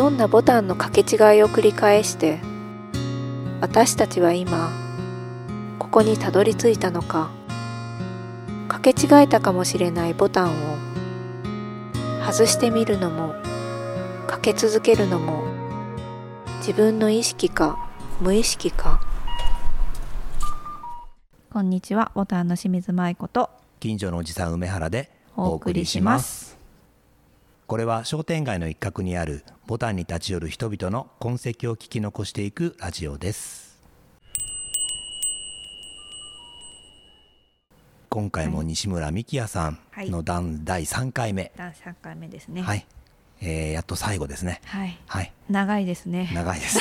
どんなボタンの掛け違いを繰り返して私たちは今ここにたどり着いたのか掛け違えたかもしれないボタンを外してみるのもかけ続けるのも自分の意識か無意識か。こんにちは。ボタンの清水舞子と近所のおじさん梅原でお送りしますこれは商店街の一角にあるボタンに立ち寄る人々の痕跡を聞き残していくラジオです。今回も西村美希也さんの段第3回目。第3回目ですね。はい、えーやっと最後ですね。はい。はい。長いですね。長いです。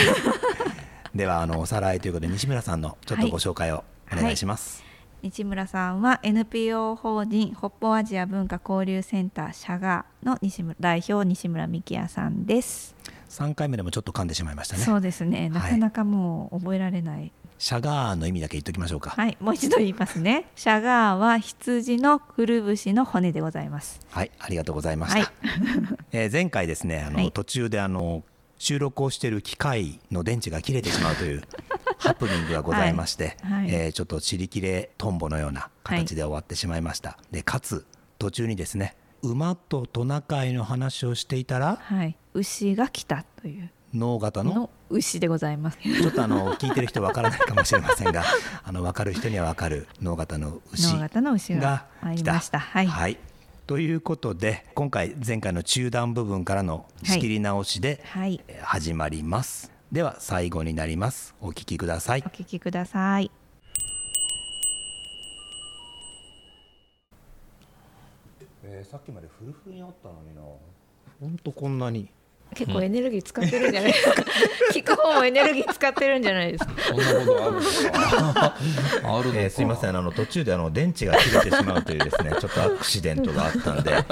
ではあのおさらいということで西村さんのちょっとご紹介をお願いします、市村さんは NPO 法人北方アジア文化交流センターシャガーの西村代表西村美希也さんです、3回目でもちょっと噛んでしまいましたね。そうですね。なかなかもう覚えられない。シャガーの意味だけ言っときましょうか。はい、もう一度言いますね。シャガーは羊のくるぶしの骨でございます。はい、ありがとうございました。はい。えー前回ですね、あの、はい。途中であの収録をしている機械の電池が切れてしまうというハプニングがございまして、はい。はい。えーちょっと尻切れトンボのような形で終わってしまいました。で、かつ途中にですね、馬とトナカイの話をしていたらはい。牛が来たという。脳型の？の牛でございます。ちょっとあの聞いてる人わからないかもしれませんが、あの分かる人には分かる脳型の牛が来たました。はい。ということで今回前回の中断部分からの仕切り直しで、始まりますでは最後になります。お聞きください。お聞きください。えーさっきまでフルフルにあったのにな。本当こんなに結構エネルギー使ってるんじゃないですか。聞く方もエネルギー使ってるんじゃないですか。そんなことあるのか。あるのか。えーすいません。あの途中であの電池が切れてしまうというですね ちょっとアクシデントがあったんで。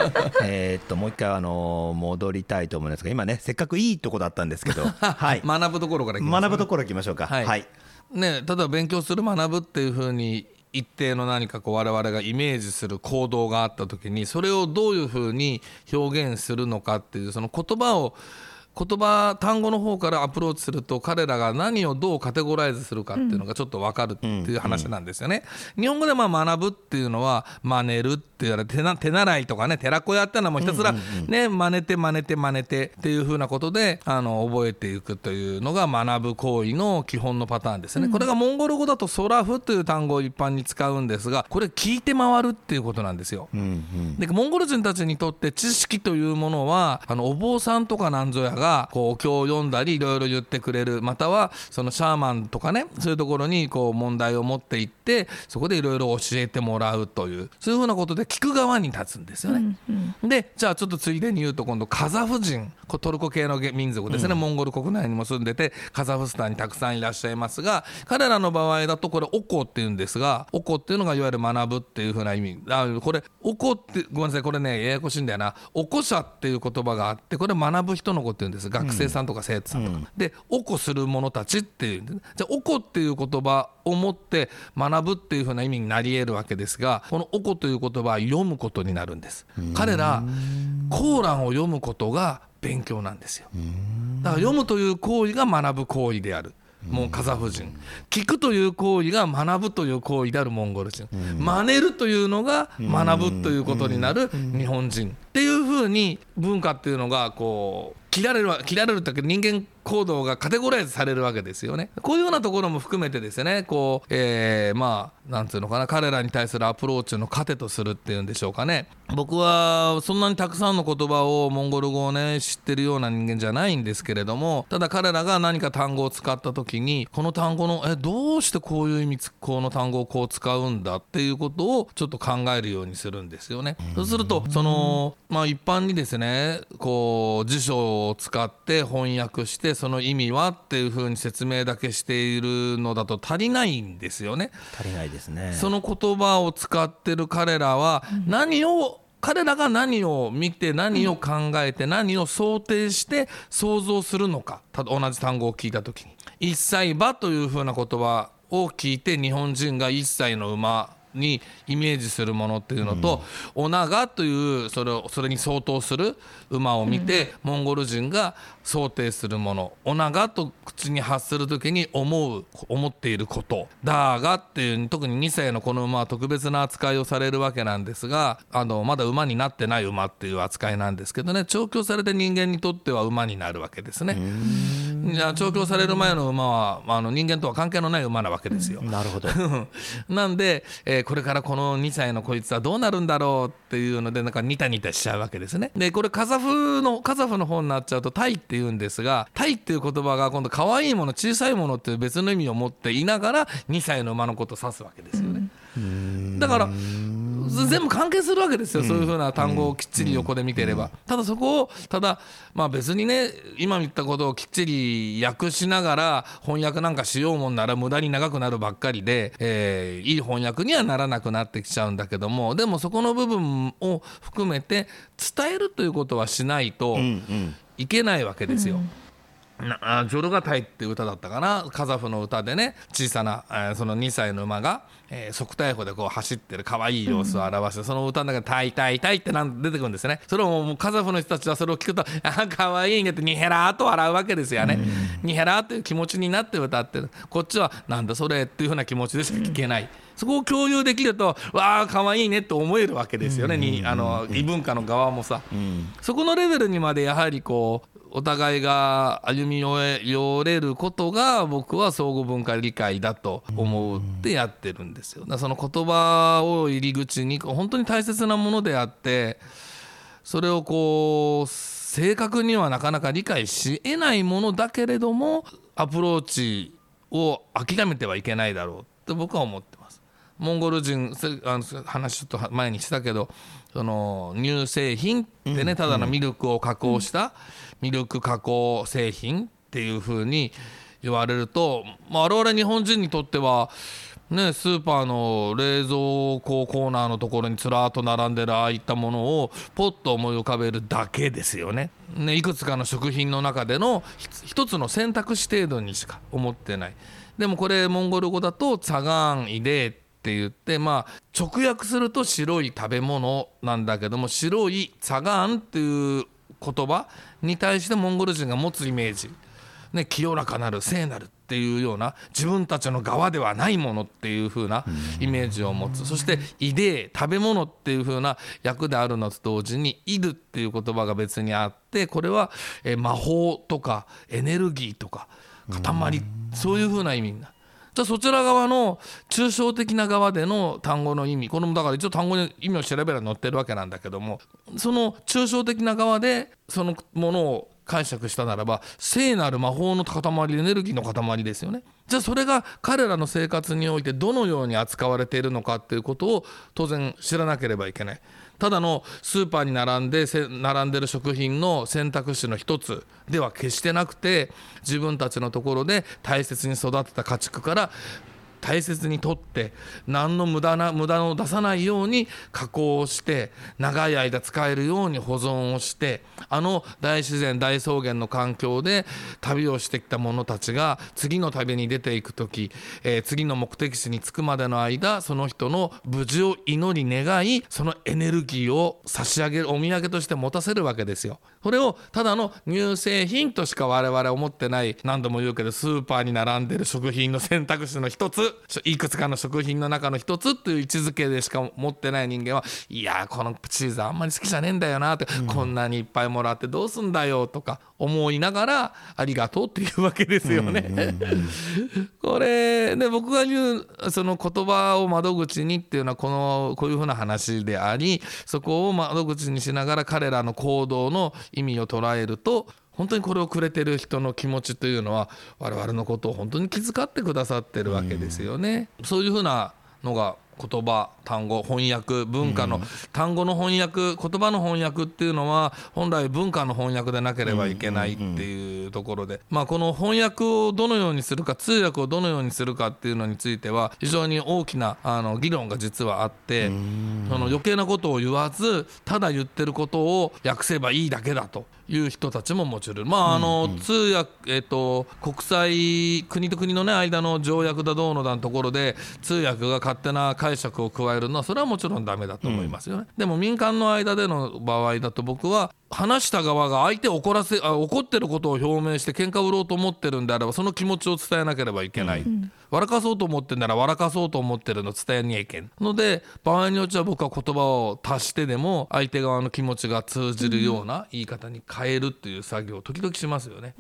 えーっともう一回あの戻りたいと思うんです。が今ねせっかくいいとこだったんですけど。はい。学ぶところからいきます学ぶところ行きましょうか。はい。はい。ね、例えば勉強する学ぶっていうふうに一定の何かこう我々がイメージする行動があった時にそれをどういうふうに表現するのかっていうその言葉を言葉単語の方からアプローチすると彼らが何をどうカテゴライズするかっていうのがちょっと分かるっていう話なんですよね。日本語でまあ学ぶっていうのは真似るって言われて手な手習いとかね寺子屋っていうのはもうひたすらね真似て真似て真似てっていうふうなことであの覚えていくというのが学ぶ行為の基本のパターンですね。これがモンゴル語だとソラフという単語を一般に使うんですがこれ聞いて回るっていうことなんですよ。でモンゴル人たちにとって知識というものはあのお坊さんとかなんぞやがこうお経を読んだりいろいろ言ってくれるまたはそのシャーマンとかねそういうところにこう問題を持っていってそこでいろいろ教えてもらうというそういうふうなことで聞く側に立つんですよね。でじゃあちょっとついでに言うと今度カザフ人こトルコ系の民族ですね、モンゴル国内にも住んでてカザフスタンにたくさんいらっしゃいますが彼らの場合だとこれおこっていうんですがおこっていうのがいわゆる学ぶっていうふうな意味。あこれおこってごめんなさいこれねややこしいんだよな。おこ者っていう言葉があってこれ学ぶ人の子っていうんです学生さんとか生徒さんとか、でおこする者たちっていう。んですじゃあおこっていう言葉を持って学ぶっていうふうな意味になり得るわけですがこのおこという言葉は読むことになるんです。彼らコーランを読むことが勉強なんですよ。だから読むという行為が学ぶ行為である。もうカザフ人。聞くという行為が学ぶという行為であるモンゴル人。真似るというのが学ぶということになる日本人。っていうふうに文化っていうのがこう切られるわ切られるだけ人間行動がカテゴライズされるわけですよね。こういうようなところも含めてですね。こう、えーまあなんていうのかな。彼らに対するアプローチの糧とするっていうんでしょうかね。僕はそんなにたくさんの言葉をモンゴル語をね知ってるような人間じゃないんですけれどもただ彼らが何か単語を使った時にこの単語のえどうしてこういう意味この単語をこう使うんだっていうことをちょっと考えるようにするんですよね。そうするとそのまあ一般にですねこう辞書を使って翻訳してその意味はっていうふうに説明だけしているのだと足りないんですよね。足りないですね。その言葉を使ってる彼らは何を、彼らが何を見て何を考えて何を想定して想像するのか。た同じ単語を聞いた時に「一歳馬」というふうな言葉を聞いて日本人が一歳の馬にイメージするものっていうのと、うん、オナガというそれをそれに相当する馬を見て、うん、モンゴル人が想定するものオナガと口に発する時に思う思っていることダーガっていう特に2歳のこの馬は特別な扱いをされるわけなんですがあのまだ馬になってない馬っていう扱いなんですけどね調教されて人間にとっては馬になるわけですね。調教される前の馬はあの人間とは関係のない馬なわけですよ。なるほど。なんで、えー、これからこの2歳のこいつはどうなるんだろうっていうのでなんかニタニタしちゃうわけですね。でこれカザフのカザフの方になっちゃうとタイって言うんですがタイっていう言葉が今度可愛いもの小さいものっていう別の意味を持っていながら2歳の馬のことを指すわけですよね。だから全部関係するわけですよ、そういうふうな単語をきっちり横で見てれば、ただそこをただまあ別にね今言ったことをきっちり訳しながら翻訳なんかしようもんなら無駄に長くなるばっかりで、えー、いい翻訳にはならなくなってきちゃうんだけどもでもそこの部分を含めて伝えるということはしないといけないわけですよ。うんなジョルガタイっていう歌だったかな？カザフの歌でね小さな、えー、その2歳の馬が、えー、側対歩でこう走ってる可愛い様子を表して、うん、その歌の中で「タイタイタイ」ってなん出てくるんですね。それをもうカザフの人たちはそれを聞くと「あ可愛いね」ってニヘラーと笑うわけですよね、うん、ニヘラーっていう気持ちになって歌ってる。こっちは「なんだそれ」っていうふうな気持ちでしか聞けない。うんそこを共有できるとわあ可愛いねって思えるわけですよね、にあの異文化の側もさ、そこのレベルにまでやはりこうお互いが歩み寄れることが僕は相互文化理解だと思ってやってるんですよ。だその言葉を入り口に本当に大切なものであってそれをこう正確にはなかなか理解しえないものだけれどもアプローチを諦めてはいけないだろうって僕は思ってます。モンゴル人あの話ちょっと前にしたけどその乳製品ってねただのミルクを加工した、うんミルク加工製品っていうふうに言われると、まあ、我々日本人にとってはね、スーパーの冷蔵庫コーナーのところにずらっと並んでるああいったものをポッと思い浮かべるだけですよね。ねいくつかの食品の中での一つの選択肢程度にしか思ってない。でもこれモンゴル語だと「ツァガーンイデー」って言ってまあ直訳すると白い食べ物なんだけども白い「ツァガン」っていう言葉に対してモンゴル人が持つイメージ、ね、清らかなる聖なるっていうような自分たちの側ではないものっていう風なイメージを持つそして「イデー」食べ物っていう風な役であるのと同時に「イル」っていう言葉が別にあってこれは魔法とかエネルギーとか塊そういう風な意味になる。じゃあそちら側の抽象的な側での単語の意味これもだから一応単語に意味を調べれば載ってるわけなんだけどもその抽象的な側でそのものを解釈したならば聖なる魔法の塊エネルギーの塊ですよね。じゃあそれが彼らの生活においてどのように扱われているのかっていうことを当然知らなければいけない。ただのスーパーに並んで並んでる食品の選択肢の一つでは決してなくて自分たちのところで大切に育てた家畜から大切にとって何の無駄な無駄を出さないように加工をして長い間使えるように保存をしてあの大自然大草原の環境で旅をしてきた者たちが次の旅に出ていく時、えー、次の目的地に着くまでの間その人の無事を祈り願いそのエネルギーを差し上げるお土産として持たせるわけですよ。それをただの乳製品としか我々思ってない何度も言うけどスーパーに並んでる食品の選択肢の一ついくつかの食品の中の一つっていう位置づけでしか持ってない人間はいやこのチーズあんまり好きじゃねえんだよなって、うん、こんなにいっぱいもらってどうすんだよとか思いながらありがとうっていうわけですよね。これで僕が言うその言葉を窓口にっていうのはこのこういうふうな話でありそこを窓口にしながら彼らの行動の意味を捉えると本当にこれをくれてる人の気持ちというのは我々のことを本当に気遣ってくださってるわけですよね。うそういうふうなのが言葉単語翻訳文化の、単語の翻訳言葉の翻訳っていうのは本来文化の翻訳でなければいけないっていうところで、まあ、この翻訳をどのようにするか通訳をどのようにするかっていうのについては非常に大きなあの議論が実はあってその余計なことを言わずただ言ってることを訳せばいいだけだという人たちももちろん、まああの通訳、えっと、国際国と国の、ね、間の条約だどうのだのところで通訳が勝手な解釈を加えるのはそれはもちろんダメだと思いますよね、でも民間の間での場合だと僕は話した側が相手を怒らせあ怒ってることを表明して喧嘩売ろうと思ってるんであればその気持ちを伝えなければいけない、笑かそうと思ってんなら笑かそうと思ってるの伝えにはいけん。ので場合によっては僕は言葉を足してでも相手側の気持ちが通じるような言い方に変えるっていう作業を時々しますよね、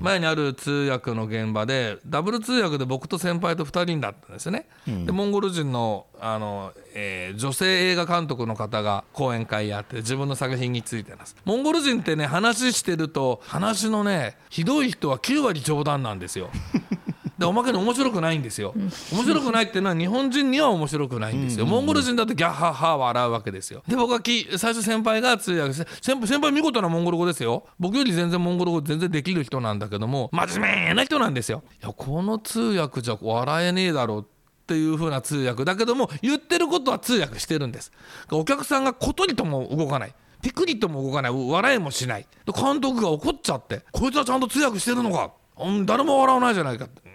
前にある通訳の現場でダブル通訳で僕と先輩と2人だったんですよね、でモンゴル人のあの、えー女性映画監督の方が講演会やって自分の作品についてます。モンゴル人ってね話してると話のねひどい人は9割冗談なんですよ。でおまけに面白くないんですよ。面白くないっていうのは日本人には面白くないんですよ。モンゴル人だとギャッハッハ笑うわけですよ。で僕はき最初先輩が通訳して先輩先輩見事なモンゴル語ですよ。僕より全然モンゴル語全然できる人なんだけども真面目な人なんですよ。いやこの通訳じゃ笑えねえだろうっていう風な通訳。だけども言ってることは通訳してるんです。お客さんがことにとも動かない。ピクリとも動かない。笑いもしない。監督が怒っちゃってこいつはちゃんと通訳してるのか。うん誰も笑わないじゃないかって。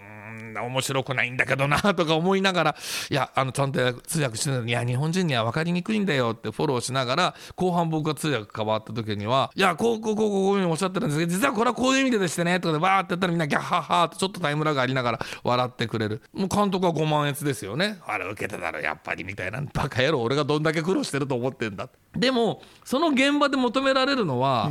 うーん面白くないんだけどなとか思いながらいやあのちゃんと通訳してるのにいや日本人には分かりにくいんだよってフォローしながら後半僕が通訳変わった時にはいやこうこうこうこういうふうにおっしゃってるんですけど実はこれはこういう意味ででしてねとかでバーってやったらみんなギャッハッハーってちょっとタイムラグありながら笑ってくれるもう監督は5万円ですよねあれ受けてたらやっぱりみたいなバカ野郎俺がどんだけ苦労してると思ってんだでもその現場で求められるのは、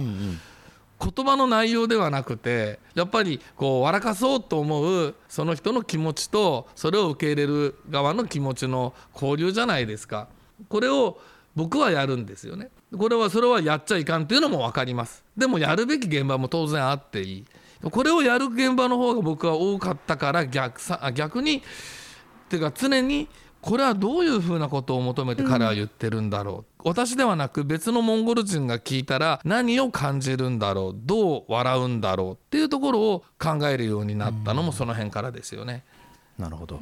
言葉の内容ではなくてやっぱりこう笑かそうと思うその人の気持ちとそれを受け入れる側の気持ちの交流じゃないですか。これを僕はやるんですよね。これはそれはやっちゃいかんっていうのも分かります。でもやるべき現場も当然あっていい。これをやる現場の方が僕は多かったから逆さ逆にっていうか常にこれはどういうふうなことを求めて彼は言ってるんだろう、私ではなく別のモンゴル人が聞いたら何を感じるんだろう？どう笑うんだろうっていうところを考えるようになったのもその辺からですよね。なるほど、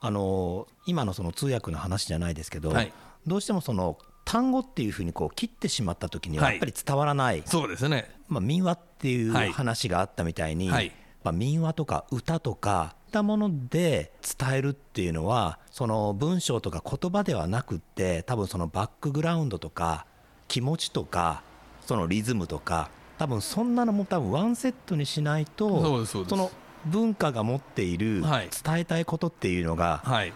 あの今のその通訳の話じゃないですけど、はい。どうしてもその単語っていうふうにこう切ってしまった時にははい。やっぱり伝わらない、そうですね。まあ、民話っていうはい。話があったみたいに、はい。まあ、民話とか歌とかいったもので伝えるっていうのはその文章とか言葉ではなくって多分そのバックグラウンドとか気持ちとかそのリズムとか多分そんなのも多分ワンセットにしないとその文化が持っているはい。伝えたいことっていうのがはい。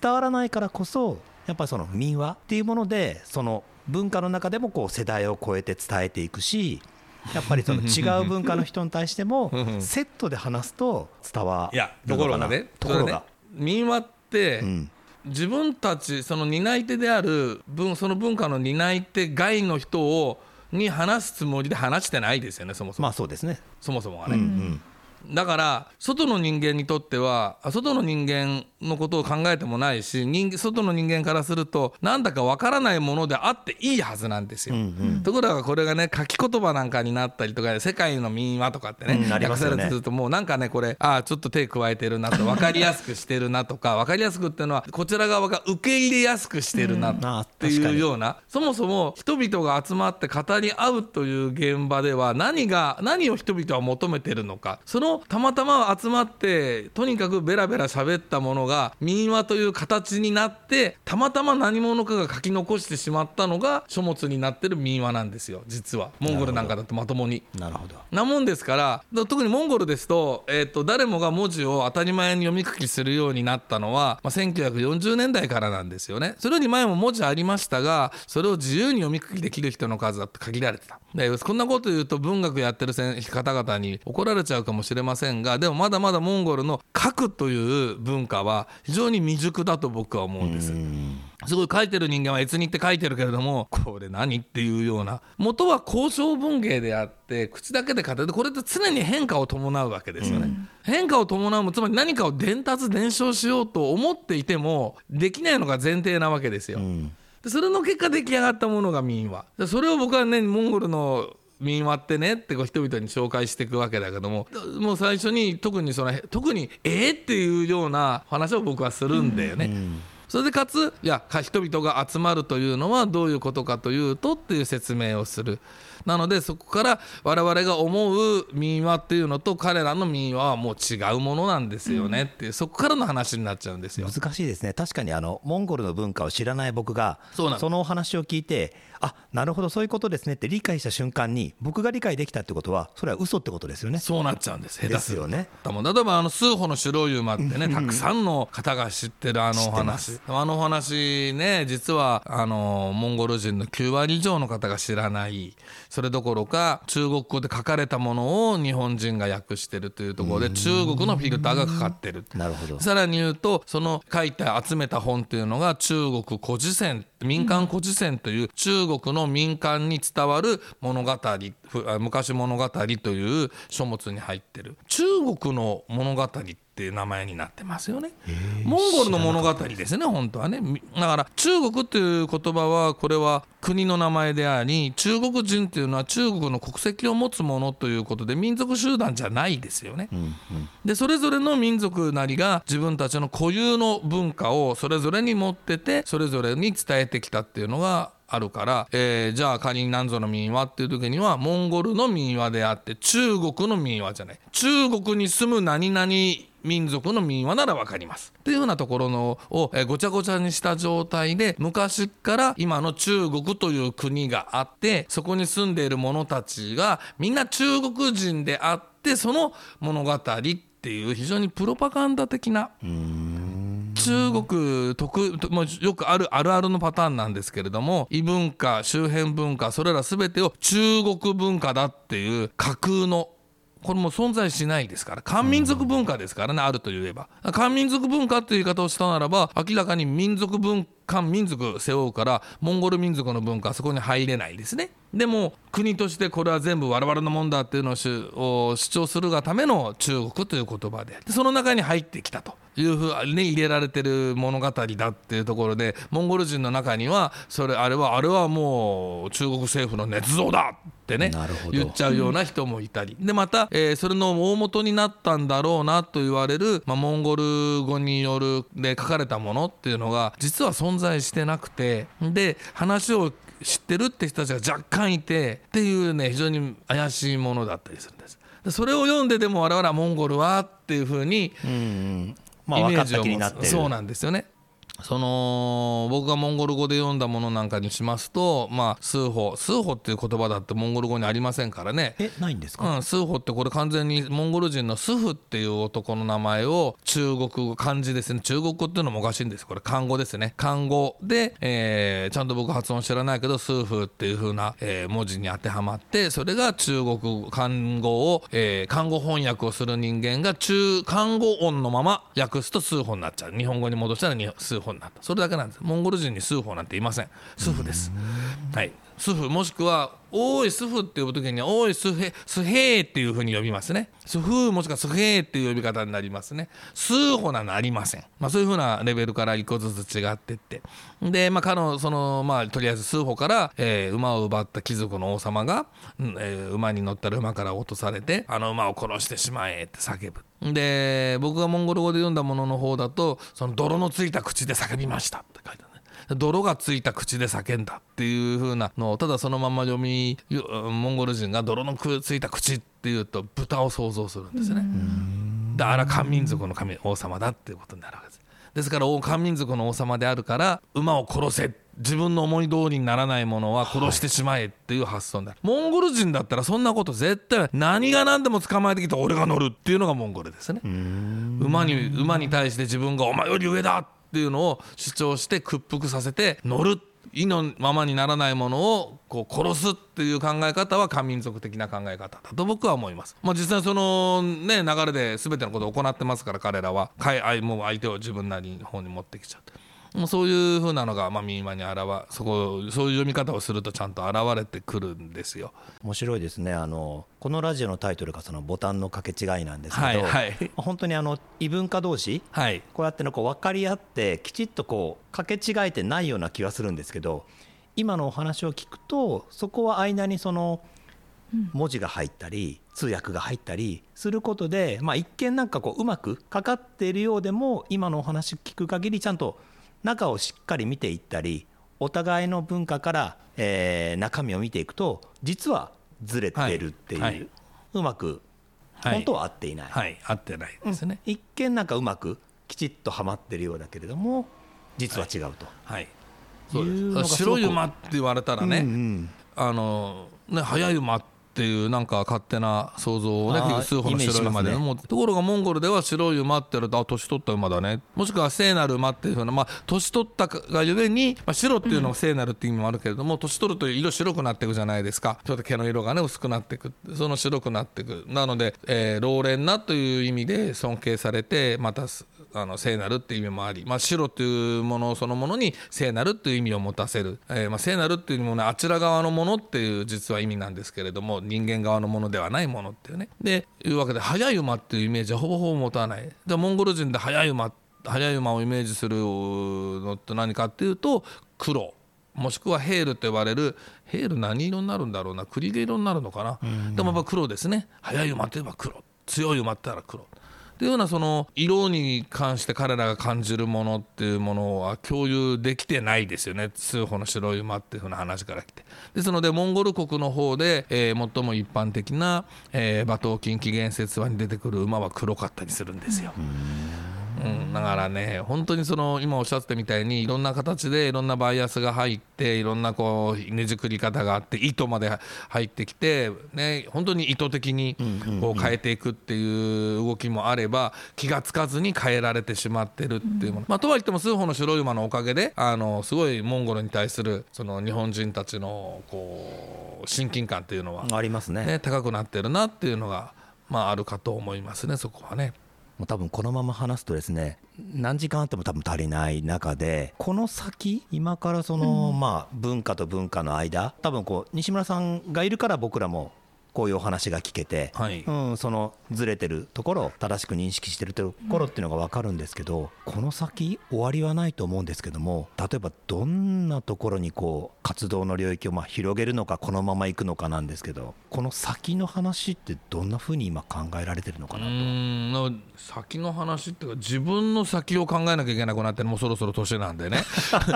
伝わらないからこそやっぱりその民話っていうものでその文化の中でもこう世代を超えて伝えていくしやっぱりその違う文化の人に対してもセットで話すと伝わるところがねところが、民話って、うん。自分たちその担い手である文その文化の担い手外の人をに話すつもりで話してないですよねそもそも、まあそうですね、そもそもがね、ん。だから外の人間にとってはあ外の人間のことを考えてもないし人外の人間からするとなんだかわからないものであっていいはずなんですよ、うんうん。ところがこれがね書き言葉なんかになったりとか世界の民話とかってね、訳されてするともうなんかねこれああちょっと手加えてるなと分かりやすくしてるなとか分かりやすくっていうのはこちら側が受け入れやすくしてるなっていうような、そもそも人々が集まって語り合うという現場では何が何を人々は求めてるのかそのたまたま集まってとにかくベラベラ喋ったものが民話という形になってたまたま何者かが書き残してしまったのが書物になってる民話なんですよ実は。モンゴルなんかだとまともに。なるほど。なもんですからだ特にモンゴルですと,、えー、と誰もが文字を当たり前に読み書きするようになったのは、まあ、1940年代からなんですよね。それより前も文字ありましたがそれを自由に読み書きできる人の数だって限られてた。でこんなこと言うと文学やってる先方々に怒られちゃうかもしれませんがでもまだまだモンゴルの書くという文化は非常に未熟だと僕は思うんです。うんすごい書いてる人間は越にって書いてるけれどもこれ何っていうような。元は交渉文芸であって口だけで語るこれって常に変化を伴うわけですよね、変化を伴うもつまり何かを伝達伝承しようと思っていてもできないのが前提なわけですよ、うそれの結果出来上がったものが民話。でそれを僕はねモンゴルの民話ってねってこう人々に紹介していくわけだけどももう最初に特にその特にえー、っていうような話を僕はするんだよね。それでかついや人々が集まるというのはどういうことかというとっていう説明をするなのでそこから我々が思う民話っていうのと彼らの民話はもう違うものなんですよね。っていう、そこからの話になっちゃうんですよ。難しいですね。確かにあのモンゴルの文化を知らない僕がそのお話を聞いてあなるほどそういうことですね。って理解した瞬間に僕が理解できたってことはそれは嘘ってことですよね。そうなっちゃうんです下手ですよね。だもん例えばあの数歩の白湯馬ってねたくさんの方が知ってるあのお話。あのお話ね実はあのモンゴル人の9割以上の方が知らないそれどころか中国語で書かれたものを日本人が訳してるというところで中国のフィルターがかかってる。なるほど。さらに言うとその書いて集めた本というのが中国古事戦民間古事戦という中国の民間に伝わる物語昔物語という書物に入ってる中国の物語っていう名前になってますよね。モンゴルの物語ですね本当はねみだから中国っていう言葉はこれは国の名前であり中国人っていうのは中国の国籍を持つものということで民族集団じゃないですよね。うんうんでそれぞれの民族なりが自分たちの固有の文化をそれぞれに持っててそれぞれに伝えてきたっていうのがあるから、えーじゃあ仮に何ぞの民話っていう時にはモンゴルの民話であって中国の民話じゃない。中国に住む何々民族の民話なら分かります。っていうふうなところのを、えごちゃごちゃにした状態で昔から今の中国という国があってそこに住んでいる者たちがみんな中国人であってその物語っていう非常にプロパガンダ的な中国特もうよくあるあるあるのパターンなんですけれども異文化周辺文化それら全てを中国文化だっていう架空のこれも存在しないですから漢民族文化ですからね、あると言えば。漢民族文化っていう言い方をしたならば明らかに民族文漢民族背負うからモンゴル民族の文化はそこに入れないですね。でも国としてこれは全部我々のもんだっていうのを主張するがための中国という言葉ででその中に入ってきたというふうに、ね、入れられてる物語だっていうところでモンゴル人の中にはそれあれはあれはもう中国政府の捏造だってね言っちゃうような人もいたり、でまた、えーそれの大元になったんだろうなと言われる、まあ、モンゴル語によるで書かれたものっていうのが実は存在してなくてで話を知ってるって人たちが若干いてっていうね非常に怪しいものだったりするんです。でそれを読んででも我々はモンゴルはっていうふうにうんうんまあイメージを持つそうなんですよね。その僕がモンゴル語で読んだものなんかにしますとまあ数歩数歩っていう言葉だってモンゴル語にありませんからね。えないんですか、うん、スーホってこれ完全にモンゴル人のスフっていう男の名前を中国語漢字ですね。中国語っていうのもおかしいんです。これ漢語ですね。漢語で、えーちゃんと僕発音知らないけどスーフっていう風な、えー文字に当てはまってそれが中国漢語を、えー漢語翻訳をする人間が中漢語音のまま訳すとスーホになっちゃう。日本語に戻したらにスーホになったそれだけなんです。モンゴル人に数法なんていません。数歩です。はい。スフもしくは「おいスフ」って呼ぶ時には「おいスヘスヘー」っていうふうに呼びますね。スフもしくはスヘーっていう呼び方になりますね。スーホなのありません、まあ、そういうふうなレベルから一個ずつ違ってって。でまあ彼のそのまあとりあえずスーホから、えー馬を奪った貴族の王様が、えー馬に乗ったら馬から落とされてあの馬を殺してしまえって叫ぶ。で僕がモンゴル語で読んだものの方だとその泥のついた口で叫びましたって書いてある。泥がついた口で叫んだっていう風なのをただそのまま読みよモンゴル人が泥のくついた口っていうと豚を想像するんですよね。であら漢民族の神王様だっていうことになるわけです。ですから王漢民族の王様であるから馬を殺せ自分の思い通りにならないものは殺してしまえっていう発想になる、モンゴル人だったらそんなこと絶対何が何でも捕まえてきて俺が乗るっていうのがモンゴルですね。馬に馬に対して自分がお前より上だっていうのを主張して屈服させて乗る意のままにならないものをこう殺すっていう考え方は漢民族的な考え方だと僕は思います。まあ、実際そのね流れで全てのことを行ってますから彼らは愛もう相手を自分なりの方に持ってきちゃって。もうそういうふうなのが、まあ、民話に現そこそういう読み方をするとちゃんと現れてくるんですよ。面白いですね。あのこのラジオのタイトルがそのボタンの掛け違いなんですけど、はい。はい本当にあの異文化同士はい。こうやってのこう分かり合ってきちっとこう掛け違えてないような気がするんですけど今のお話を聞くとそこは間にその文字が入ったり通訳が入ったりすることで、まあ、一見なんかこううまくかかっているようでも今のお話聞く限りちゃんと中をしっかり見ていったりお互いの文化から、えー中身を見ていくと実はずれてるっていう、はい。はい。うまくはい。本当は合っていない、はい。合ってないですね、一見なんかうまくきちっとはまってるようだけれども実は違うと。はい。そうです白い馬って言われたらね、うんうん。あのね速い馬っていうなんか勝手な想像をね数歩の白い馬で、ね。もうところがモンゴルでは白い馬って言われたらあ年取った馬だね。もしくは聖なる馬っていうふうなまあ年取ったがゆえに、まあ、白っていうのが聖なるっていう意味もあるけれども、年取ると色白くなっていくじゃないですか。ちょっと毛の色がね薄くなっていくその白くなっていく。なので、えー老練なという意味で尊敬されてまたすあの聖なるっていう意味もあり、まあ、白というものそのものに聖なるっていう意味を持たせる、えーまあ、聖なるっていうのもねあちら側のものっていう実は意味なんですけれども人間側のものではないものっていうね。でいうわけで速い馬っていうイメージはほぼほぼ持たない。でモンゴル人で速い馬速い馬をイメージするのって何かっていうと黒。もしくはヘールと呼ばれるヘール何色になるんだろうな。栗毛色になるのかな、でもやっぱ黒ですね。速い馬といえば黒。強い馬って言ったら黒っていうようなその色に関して彼らが感じるものっていうものは共有できてないですよね通歩の白い馬っていうふうな話から来てですのでモンゴル国の方で、えー最も一般的な、えー馬頭金紀元節話に出てくる馬は黒かったりするんですよ。うん、だからね本当にその今おっしゃってたみたいにいろんな形でいろんなバイアスが入っていろんなこうねじくり方があって糸まで入ってきて、ね、本当に意図的にこう変えていくっていう動きもあれば気がつかずに変えられてしまってるっていうもの、まあ、とはいっても数歩の白い馬のおかげであのすごいモンゴルに対するその日本人たちのこう親近感っていうのは、ありますね。ね、高くなってるなっていうのが、まあ、あるかと思いますねそこはね。もう多分このまま話すとですね何時間あっても多分足りない中でこの先今からその、まあ文化と文化の間多分こう西村さんがいるから僕らもこういうお話が聞けて、はいうん、そのずれてるところを正しく認識してるところっていうのが分かるんですけど、この先終わりはないと思うんですけども例えばどんなところにこう活動の領域をまあ広げるのかこのまま行くのかなんですけどこの先の話ってどんなふうに今考えられてるのかうなと。ーんの先の話っていうか自分の先を考えなきゃいけなくなってもうそろそろ年なんでね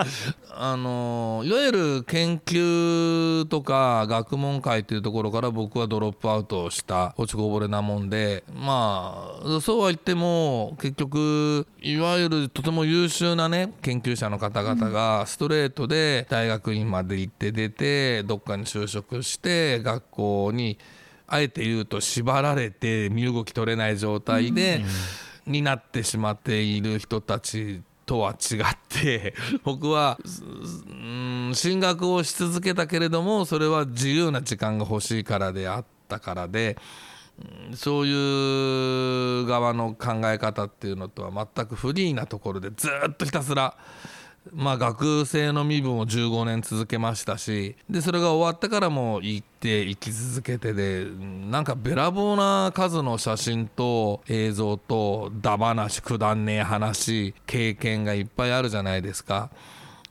あのいわゆる研究とか学問会っていうところから僕はドロップアウトした落ちこぼれなもんでまあそうは言っても結局いわゆるとても優秀なね研究者の方々がストレートで大学院まで行って出てどっかに就職して学校にあえて言うと縛られて身動き取れない状態で、になってしまっている人たちとは違って 僕は進学をし続けたけれどもそれは自由な時間が欲しいからであったからで。そういう側の考え方っていうのとは全くフリーなところでずっとひたすらまあ学生の身分を15年続けましたしでそれが終わってからも行って行き続けてでなんかべらぼうな数の写真と映像とだ話くだんねえ話経験がいっぱいあるじゃないですか。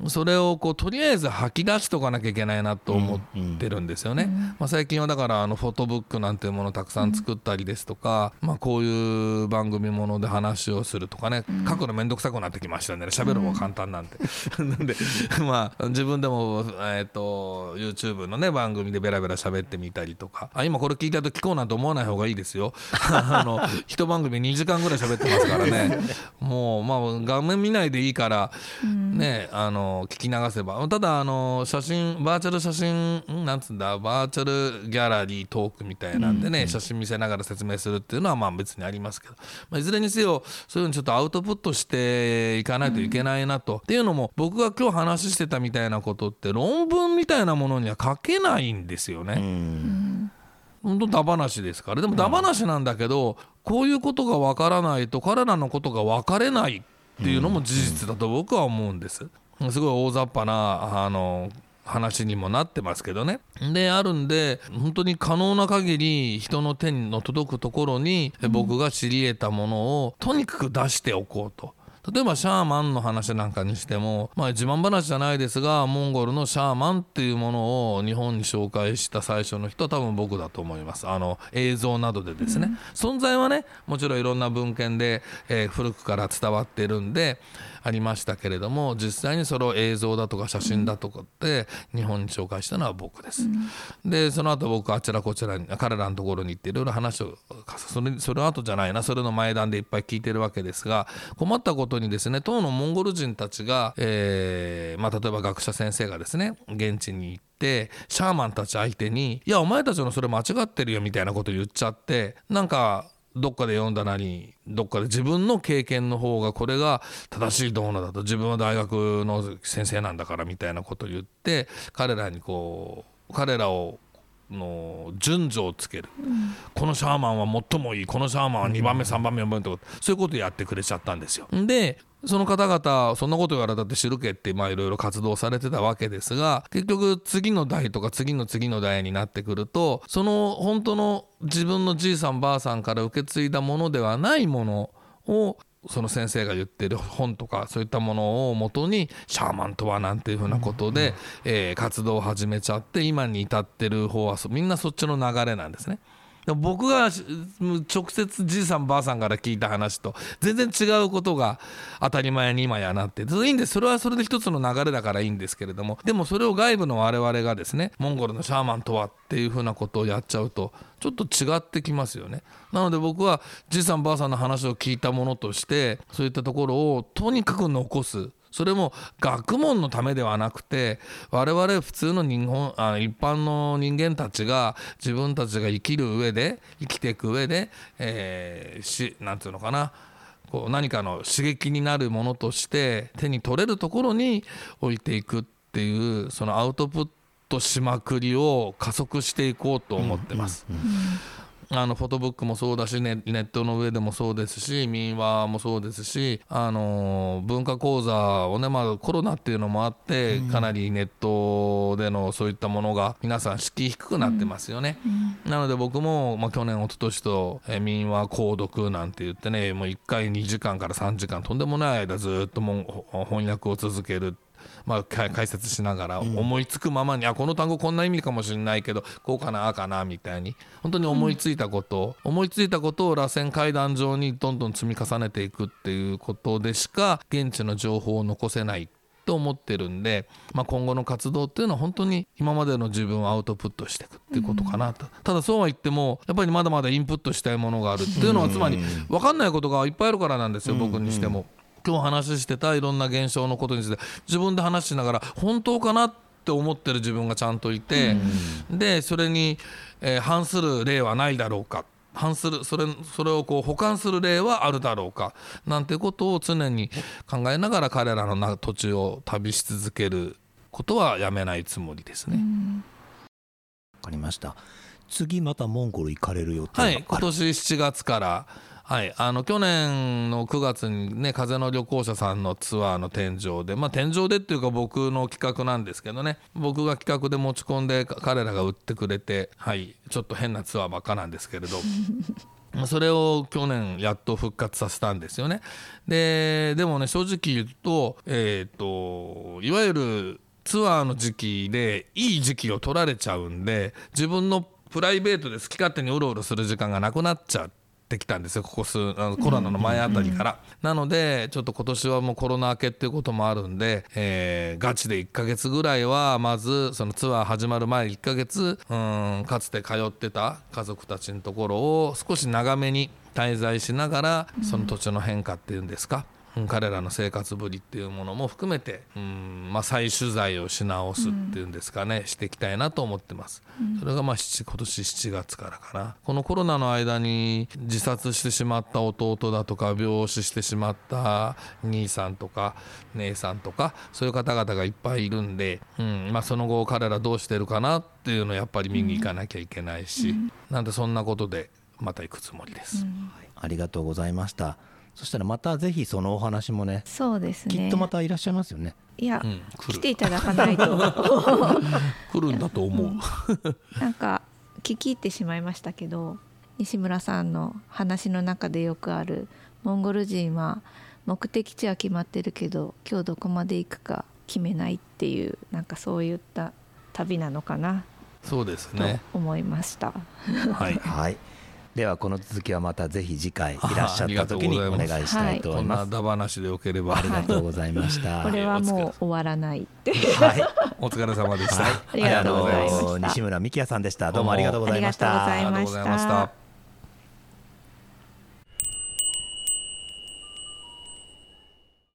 それをこうとりあえず吐き出しとかなきゃいけないなと思ってるんですよね。まあ、最近はだからあのフォトブックなんていうものをたくさん作ったりですとか、まあ、こういう番組もので話をするとかね。書くの面倒くさくなってきましたね。喋る方が簡単なん で。なん。でまあ自分でも、えー、と YouTube のね番組でベラベラ喋ってみたりとか。あ今これ聞いたと聞こうなんて思わない方がいいですよ。あの一番組2時間ぐらい喋ってますからね。もうまあ画面見ないでいいからねあの聞き流せば。ただあの写真バーチャル写真ん？なんつうんだ？バーチャルギャラリートークみたいなんでね、写真見せながら説明するっていうのはまあ別にありますけど、まあ、いずれにせよそういうのちょっとアウトプットしていかないといけないなと、っていうのも僕が今日話してたみたいなことって論文みたいなものには書けないんですよね。本当だ話ですから。でもだ話なんだけど、こういうことがわからないと彼らのことが分かれないっていうのも事実だと僕は思うんです。すごい大雑把なあの話にもなってますけどね。であるんで本当に可能な限り人の手の届くところに僕が知り得たものをとにかく出しておこうと。例えばシャーマンの話なんかにしても、まあ、自慢話じゃないですがモンゴルのシャーマンっていうものを日本に紹介した最初の人は多分僕だと思いますあの映像などでですね、存在はねもちろんいろんな文献で、えー古くから伝わってるんでありましたけれども実際にそれを映像だとか写真だとかって日本に紹介したのは僕です。でその後僕あちらこちらに彼らのところに行っていろいろ話をそれそれの後じゃないなそれの前段でいっぱい聞いてるわけですが困ったことにですね当のモンゴル人たちが、えーまあ、例えば学者先生がですね現地に行ってシャーマンたち相手に「いやお前たちのそれ間違ってるよ」みたいなこと言っちゃってなんかどっかで読んだなりどっかで自分の経験の方がこれが正しいどうのだと自分は大学の先生なんだからみたいなことを言って彼らにこう彼らをの順序をつける、このシャーマンは最もいいこのシャーマンは2番目3番目4番目とかそういうことをやってくれちゃったんですよ。でその方々そんなこと言われたって知るけってまあいろいろ活動されてたわけですが結局次の代とか次の次の代になってくるとその本当の自分のじいさんばあさんから受け継いだものではないものをその先生が言ってる本とかそういったものをもとにシャーマンとはなんていうふうなことで、えー、活動を始めちゃって今に至ってる方はみんなそっちの流れなんですね。僕が直接じいさんばあさんから聞いた話と全然違うことが当たり前に今やなって。いいんでそれはそれで一つの流れだからいいんですけれども。でもそれを外部の我々がですねモンゴルのシャーマンとはっていうふうなことをやっちゃうとちょっと違ってきますよね。なので僕はじいさんばあさんの話を聞いたものとしてそういったところをとにかく残す。それも学問のためではなくて我々普通の日本あ一般の人間たちが自分たちが生きる上で生きていく上で、えー、しなんていうのかなこう何かの刺激になるものとして手に取れるところに置いていくっていうそのアウトプットしまくりを加速していこうと思ってます。うんうんうんあのフォトブックもそうだしネネットの上でもそうですし民話もそうですしあの文化講座をね、まあ、コロナっていうのもあってかなりネットでのそういったものが皆さん敷居低くなってますよね。なので僕も、まあ、去年一昨年と、え民話購読なんて言ってねもう1回2時間から3時間とんでもない間ずっとも翻訳を続けるまあ、解説しながら思いつくままに、あこの単語こんな意味かもしれないけどこうかなあかなみたいに本当に思いついたことを、思いついたことを螺旋階段上にどんどん積み重ねていくっていうことでしか現地の情報を残せないと思ってるんで、まあ、今後の活動っていうのは本当に今までの自分をアウトプットしていくっていうことかなと、うん、ただそうは言ってもやっぱりまだまだインプットしたいものがあるっていうのはつまり分かんないことがいっぱいあるからなんですよ、僕にしても。今日話してたいろんな現象のことについて自分で話しながら本当かなって思ってる自分がちゃんといて、うん、でそれに、えー、反する例はないだろうか。反するそれそれをこう補完する例はあるだろうか。なんてことを常に考えながら彼らの土地を旅し続けることはやめないつもりですね。わ、うん、かりました。次またモンゴル行かれる予定はい。今年7月からはい、あの去年の9月にね風の旅行者さんのツアーの天井でまあ天井でっていうか僕の企画なんですけどね僕が企画で持ち込んで彼らが売ってくれてはいちょっと変なツアーばっかなんですけれど。それを去年やっと復活させたんですよね。で、でもね、正直言うと、えっ、ー、と、いわゆるツアーの時期でいい時期を取られちゃうんで、自分のプライベートで好き勝手にうろうろする時間がなくなっちゃう。ってきたんですよここ数あのコロナの前あたりから、なのでちょっと今年はもうコロナ明けっていうこともあるんで、えー、ガチで1ヶ月ぐらいはまずそのツアー始まる前1ヶ月うんかつて通ってた家族たちのところを少し長めに滞在しながらその土地の変化っていうんですか、彼らの生活ぶりっていうものも含めて、うんまあ、再取材をし直すっていうんですかね、うん、していきたいなと思ってます、うん、それがまあ今年7月からかな。このコロナの間に自殺してしまった弟だとか病死してしまった兄さんとか姉さんとかそういう方々がいっぱいいるんで、うんまあ、その後彼らどうしてるかなっていうのをやっぱり見に行かなきゃいけないし、うん、なんでそんなことでまた行くつもりです、ありがとうございましたそしたらまたぜひそのお話もねそうですね。きっとまたいらっしゃいますよね。いや、うん、来ていただかないと。来るんだと思う、うん、なんか聞き入ってしまいましたけど西村さんの話の中でよくあるモンゴル人は目的地は決まってるけど今日どこまで行くか決めないっていうなんかそういった旅なのかな。そうですね。と思いました。はい、はいではこの続きはまたぜひ次回いらっしゃった時にお願いしたいと思こんいます。なダ話でよければ、ありがとうございました。これはもう終わらないはい、お疲れ様でした、はい、ありがとうございました。西村美希也さんでした。どうも。ありがとうございました。ありがとうございました